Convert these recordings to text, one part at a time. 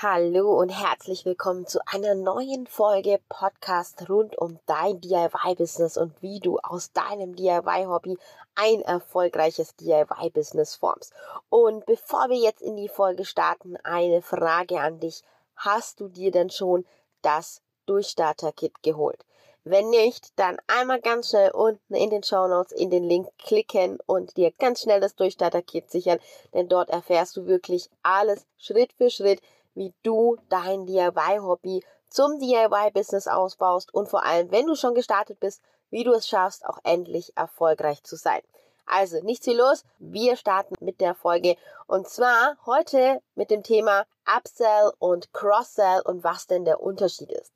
Hallo und herzlich willkommen zu einer neuen Folge Podcast rund um dein DIY-Business und wie du aus deinem DIY-Hobby ein erfolgreiches DIY-Business formst. Und bevor wir jetzt in die Folge starten, eine Frage an dich. Hast du dir denn schon das Durchstarter-Kit geholt? Wenn nicht, dann einmal ganz schnell unten in den Show Notes in den Link klicken und dir ganz schnell das Durchstarter-Kit sichern, denn dort erfährst du wirklich alles Schritt für Schritt, wie du dein DIY-Hobby zum DIY-Business ausbaust und vor allem, wenn du schon gestartet bist, wie du es schaffst, auch endlich erfolgreich zu sein. Also, nichts wie los. Wir starten mit der Folge. Und zwar heute mit dem Thema Upsell und Cross-Sell und was denn der Unterschied ist.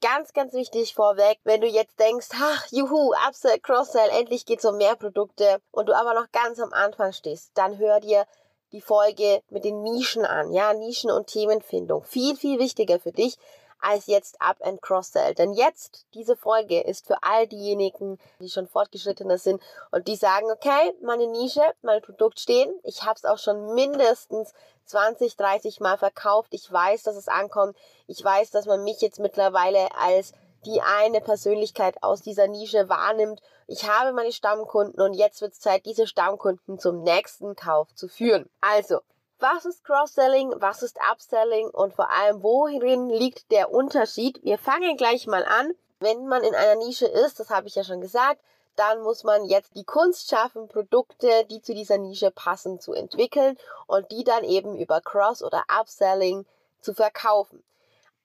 Ganz, ganz wichtig vorweg, wenn du jetzt denkst, ach, juhu, Upsell, Cross-Sell, endlich geht's um mehr Produkte und du aber noch ganz am Anfang stehst, dann hör dir die Folge mit den Nischen an, ja, Nischen und Themenfindung. Viel, viel wichtiger für dich als jetzt Up and Cross-Sell. Denn jetzt, diese Folge ist für all diejenigen, die schon fortgeschrittener sind und die sagen, okay, meine Nische, mein Produkt stehen, ich habe es auch schon mindestens 20, 30 Mal verkauft, ich weiß, dass es ankommt, ich weiß, dass man mich jetzt mittlerweile als die eine Persönlichkeit aus dieser Nische wahrnimmt. Ich habe meine Stammkunden und jetzt wird es Zeit, diese Stammkunden zum nächsten Kauf zu führen. Also, was ist Cross-Selling, was ist Upselling und vor allem, worin liegt der Unterschied? Wir fangen gleich mal an. Wenn man in einer Nische ist, das habe ich ja schon gesagt, dann muss man jetzt die Kunst schaffen, Produkte, die zu dieser Nische passen, zu entwickeln und die dann eben über Cross- oder Upselling zu verkaufen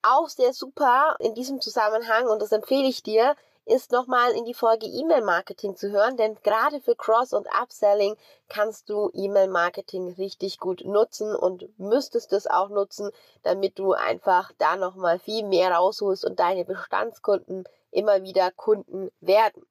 auch sehr super in diesem Zusammenhang, und das empfehle ich dir, ist nochmal in die Folge E-Mail-Marketing zu hören, denn gerade für Cross- und Upselling kannst du E-Mail-Marketing richtig gut nutzen und müsstest es auch nutzen, damit du einfach da nochmal viel mehr rausholst und deine Bestandskunden immer wieder Kunden werden.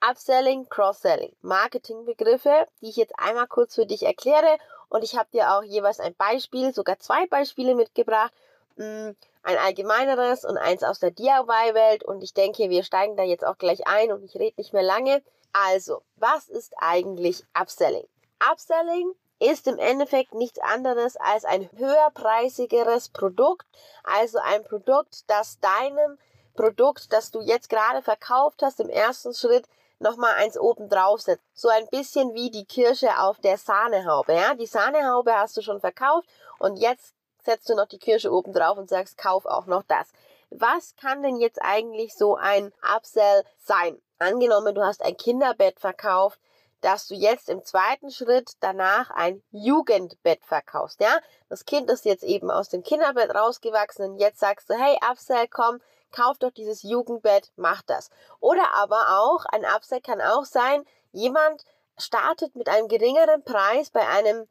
Upselling, Cross-Selling, Marketingbegriffe, die ich jetzt einmal kurz für dich erkläre und ich habe dir auch jeweils ein Beispiel, sogar zwei Beispiele mitgebracht hm, ein allgemeineres und eins aus der DIY-Welt und ich denke, wir steigen da jetzt auch gleich ein und ich rede nicht mehr lange. Also, was ist eigentlich Upselling? Upselling ist im Endeffekt nichts anderes als ein höherpreisigeres Produkt, also ein Produkt, das deinem Produkt, das du jetzt gerade verkauft hast, im ersten Schritt nochmal eins oben drauf setzt. So ein bisschen wie die Kirsche auf der Sahnehaube. Ja? Die Sahnehaube hast du schon verkauft und jetzt setzt du noch die Kirsche oben drauf und sagst, kauf auch noch das. Was kann denn jetzt eigentlich so ein Upsell sein? Angenommen, du hast ein Kinderbett verkauft, dass du jetzt im zweiten Schritt danach ein Jugendbett verkaufst, ja? Das Kind ist jetzt eben aus dem Kinderbett rausgewachsen und jetzt sagst du, hey, Upsell, komm, kauf doch dieses Jugendbett, mach das. Oder aber auch, ein Upsell kann auch sein, jemand startet mit einem geringeren Preis bei einem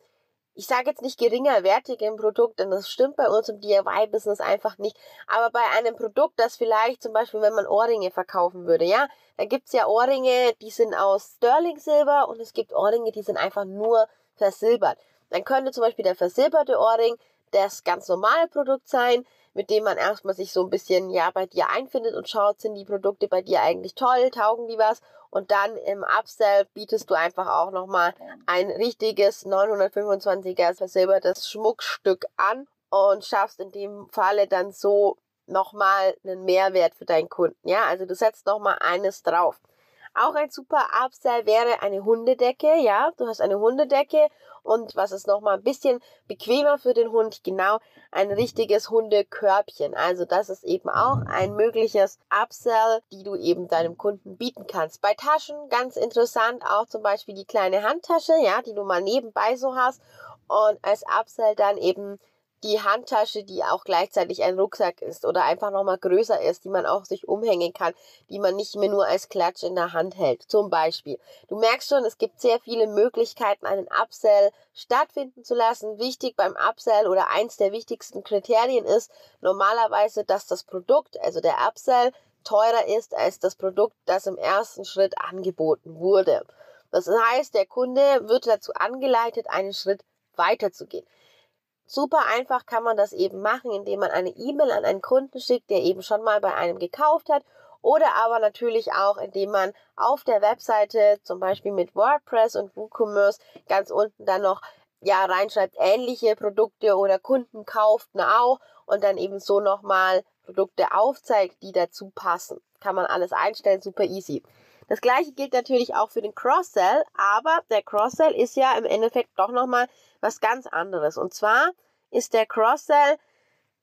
ich sage jetzt nicht geringerwertigen Produkt, denn das stimmt bei uns im DIY-Business einfach nicht, aber bei einem Produkt, das vielleicht zum Beispiel, wenn man Ohrringe verkaufen würde, ja, da gibt's ja Ohrringe, die sind aus Sterling-Silber und es gibt Ohrringe, die sind einfach nur versilbert. Dann könnte zum Beispiel der versilberte Ohrring das ganz normale Produkt sein, mit dem man erstmal sich so ein bisschen ja bei dir einfindet und schaut, sind die Produkte bei dir eigentlich toll, taugen die was und dann im Upsell bietest du einfach auch nochmal ein richtiges 925er versilbertes Schmuckstück an und schaffst in dem Falle dann so nochmal einen Mehrwert für deinen Kunden. Ja, also du setzt nochmal eines drauf. Auch ein super Upsell wäre eine Hundedecke, ja. Du hast eine Hundedecke und was ist nochmal ein bisschen bequemer für den Hund, genau ein richtiges Hundekörbchen. Also das ist eben auch ein mögliches Upsell, die du eben deinem Kunden bieten kannst. Bei Taschen ganz interessant auch zum Beispiel die kleine Handtasche, ja, die du mal nebenbei so hast und als Upsell dann eben die Handtasche, die auch gleichzeitig ein Rucksack ist oder einfach nochmal größer ist, die man auch sich umhängen kann, die man nicht mehr nur als Klatsch in der Hand hält. Zum Beispiel. Du merkst schon, es gibt sehr viele Möglichkeiten, einen Upsell stattfinden zu lassen. Wichtig beim Upsell oder eins der wichtigsten Kriterien ist normalerweise, dass das Produkt, also der Upsell, teurer ist als das Produkt, das im ersten Schritt angeboten wurde. Das heißt, der Kunde wird dazu angeleitet, einen Schritt weiterzugehen. Super einfach kann man das eben machen, indem man eine E-Mail an einen Kunden schickt, der eben schon mal bei einem gekauft hat. Oder aber natürlich auch, indem man auf der Webseite, zum Beispiel mit WordPress und WooCommerce, ganz unten dann noch ja reinschreibt, ähnliche Produkte oder Kunden kauft now und dann eben so nochmal Produkte aufzeigt, die dazu passen. Kann man alles einstellen, super easy. Das gleiche gilt natürlich auch für den Cross-Sell, aber der Cross-Sell ist ja im Endeffekt doch nochmal was ganz anderes. Und zwar ist der Cross-Sell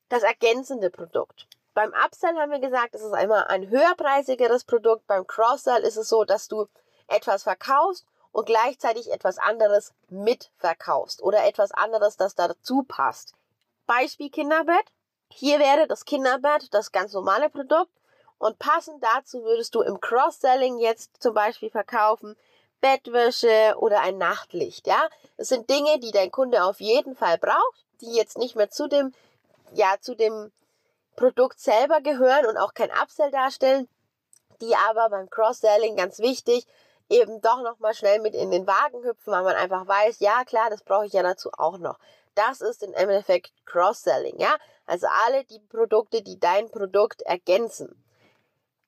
das ergänzende Produkt. Beim Upsell haben wir gesagt, es ist einmal ein höherpreisigeres Produkt. Beim Cross-Sell ist es so, dass du etwas verkaufst und gleichzeitig etwas anderes mitverkaufst oder etwas anderes, das dazu passt. Beispiel Kinderbett. Hier wäre das Kinderbett das ganz normale Produkt und passend dazu würdest du im Cross-Selling jetzt zum Beispiel verkaufen Bettwäsche oder ein Nachtlicht, ja. Das sind Dinge, die dein Kunde auf jeden Fall braucht, die jetzt nicht mehr zu dem, ja, zu dem Produkt selber gehören und auch kein Upsell darstellen, die aber beim Cross-Selling ganz wichtig eben doch nochmal schnell mit in den Wagen hüpfen, weil man einfach weiß, ja klar, das brauche ich ja dazu auch noch. Das ist im Endeffekt Cross-Selling, ja. Also alle die Produkte, die dein Produkt ergänzen.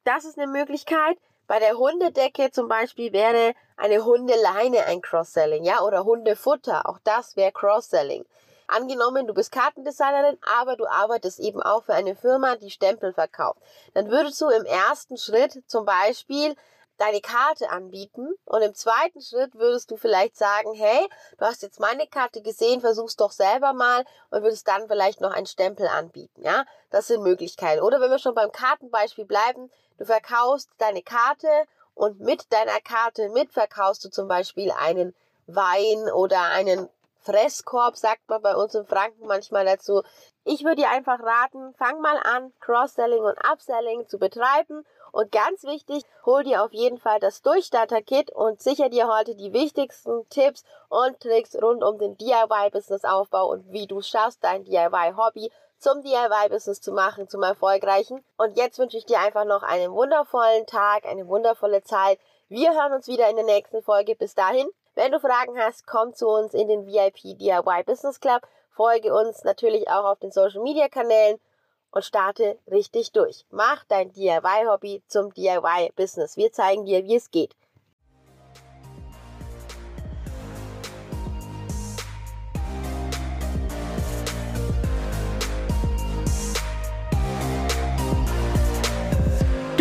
Das ist eine Möglichkeit. Bei der Hundedecke zum Beispiel wäre eine Hundeleine ein Cross-Selling, ja, oder Hundefutter. Auch das wäre Cross-Selling. Angenommen, du bist Kartendesignerin, aber du arbeitest eben auch für eine Firma, die Stempel verkauft. Dann würdest du im ersten Schritt zum Beispiel deine Karte anbieten und im zweiten Schritt würdest du vielleicht sagen, hey, du hast jetzt meine Karte gesehen, versuch's doch selber mal und würdest dann vielleicht noch einen Stempel anbieten, ja? Das sind Möglichkeiten. Oder wenn wir schon beim Kartenbeispiel bleiben, Du verkaufst deine Karte und mit deiner Karte mitverkaufst du zum Beispiel einen Wein oder einen Fresskorb, sagt man bei uns in Franken manchmal dazu. Ich würde dir einfach raten, fang mal an, Cross-Selling und Upselling zu betreiben. Und ganz wichtig, hol dir auf jeden Fall das Durchstarter-Kit und sicher dir heute die wichtigsten Tipps und Tricks rund um den DIY-Business-Aufbau und wie du schaffst, dein DIY-Hobby zum DIY-Business zu machen, zum erfolgreichen. Und jetzt wünsche ich dir einfach noch einen wundervollen Tag, eine wundervolle Zeit. Wir hören uns wieder in der nächsten Folge. Bis dahin, wenn du Fragen hast, komm zu uns in den VIP DIY Business Club. Folge uns natürlich auch auf den Social Media Kanälen und starte richtig durch. Mach dein DIY-Hobby zum DIY-Business. Wir zeigen dir, wie es geht.